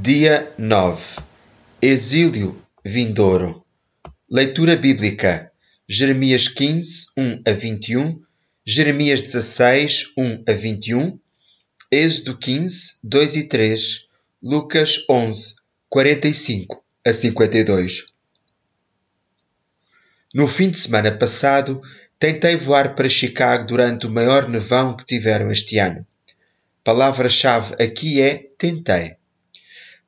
Dia 9 Exílio vindouro. Leitura bíblica. Jeremias 15, 1 a 21 Jeremias 16, 1 a 21 Êxodo 15, 2 e 3 Lucas 11, 45 a 52 No fim de semana passado, tentei voar para Chicago durante o maior nevão que tiveram este ano. Palavra-chave aqui é tentei.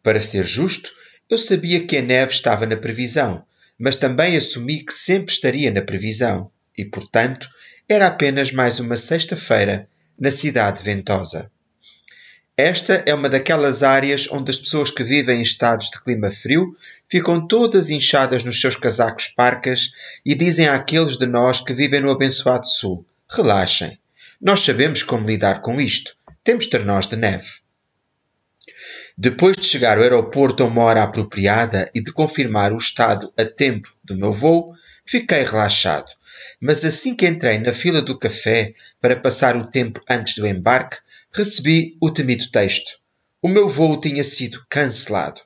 Para ser justo, eu sabia que a neve estava na previsão, mas também assumi que sempre estaria na previsão e, portanto, era apenas mais uma sexta-feira na cidade ventosa. Esta é uma daquelas áreas onde as pessoas que vivem em estados de clima frio ficam todas inchadas nos seus casacos parcas e dizem àqueles de nós que vivem no abençoado sul: relaxem, nós sabemos como lidar com isto, temos ternós de neve. Depois de chegar ao aeroporto a uma hora apropriada e de confirmar o estado a tempo do meu voo, fiquei relaxado. Mas assim que entrei na fila do café para passar o tempo antes do embarque, recebi o temido texto. O meu voo tinha sido cancelado.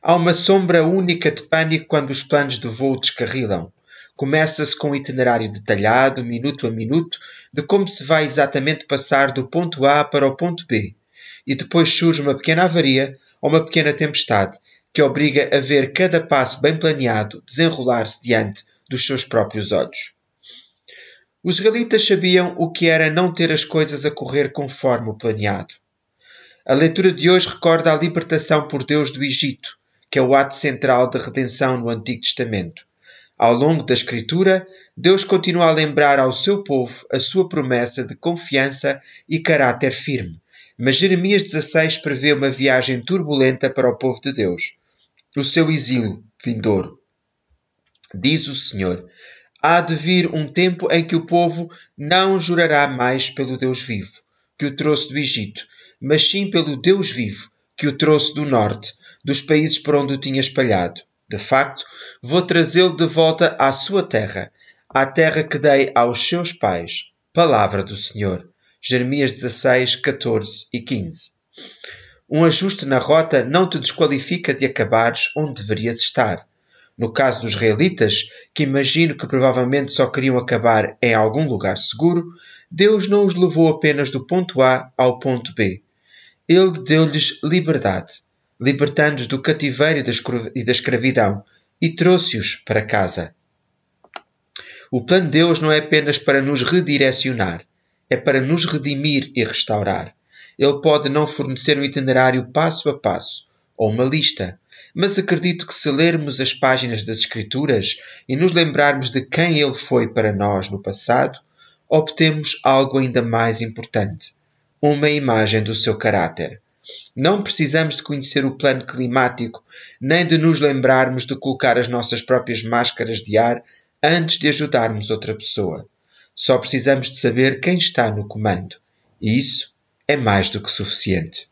Há uma sombra única de pânico quando os planos de voo descarrilam. Começa-se com um itinerário detalhado, minuto a minuto, de como se vai exatamente passar do ponto A para o ponto B e depois surge uma pequena avaria ou uma pequena tempestade que obriga a ver cada passo bem planeado desenrolar-se diante dos seus próprios olhos. Os israelitas sabiam o que era não ter as coisas a correr conforme o planeado. A leitura de hoje recorda a libertação por Deus do Egito, que é o ato central da redenção no Antigo Testamento. Ao longo da Escritura, Deus continua a lembrar ao seu povo a sua promessa de confiança e caráter firme, mas Jeremias 16 prevê uma viagem turbulenta para o povo de Deus, o seu exílio vindouro. Diz o Senhor: Há de vir um tempo em que o povo não jurará mais pelo Deus vivo, que o trouxe do Egito, mas sim pelo Deus vivo, que o trouxe do norte, dos países por onde o tinha espalhado. De facto, vou trazê-lo de volta à sua terra, à terra que dei aos seus pais. Palavra do Senhor. Jeremias 16, 14 e 15. Um ajuste na rota não te desqualifica de acabares onde deverias estar. No caso dos israelitas, que imagino que provavelmente só queriam acabar em algum lugar seguro, Deus não os levou apenas do ponto A ao ponto B. Ele deu-lhes liberdade, libertando-os do cativeiro e da escravidão, e trouxe-os para casa. O plano de Deus não é apenas para nos redirecionar, é para nos redimir e restaurar. Ele pode não fornecer um itinerário passo a passo ou uma lista, mas acredito que se lermos as páginas das Escrituras e nos lembrarmos de quem Ele foi para nós no passado, obtemos algo ainda mais importante: uma imagem do seu caráter. Não precisamos de conhecer o plano climático, nem de nos lembrarmos de colocar as nossas próprias máscaras de ar antes de ajudarmos outra pessoa. Só precisamos de saber quem está no comando. E isso é mais do que suficiente.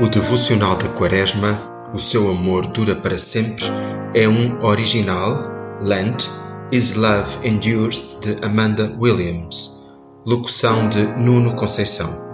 O devocional da Quaresma, O seu amor dura para sempre, é um original, Lent, Is Love Endures, de Amanda Williams. Locução de Nuno Conceição.